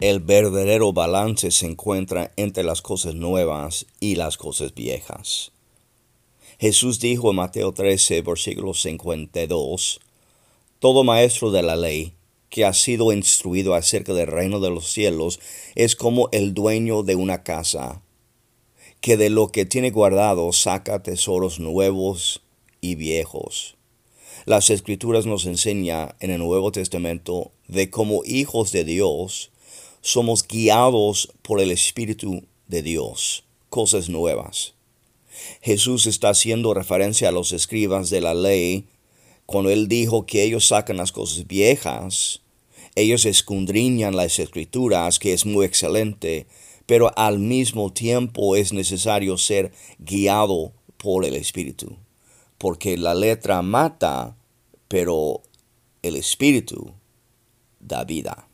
el verdadero balance se encuentra entre las cosas nuevas y las cosas viejas. Jesús dijo en Mateo 13, versículo 52, Todo maestro de la ley que ha sido instruido acerca del reino de los cielos es como el dueño de una casa, que de lo que tiene guardado saca tesoros nuevos y viejos. Las escrituras nos enseñan en el Nuevo Testamento de cómo hijos de Dios somos guiados por el Espíritu de Dios, cosas nuevas. Jesús está haciendo referencia a los escribas de la ley cuando él dijo que ellos sacan las cosas viejas, ellos escudriñan las escrituras, que es muy excelente, pero al mismo tiempo es necesario ser guiado por el Espíritu porque la letra mata, pero el espíritu da vida.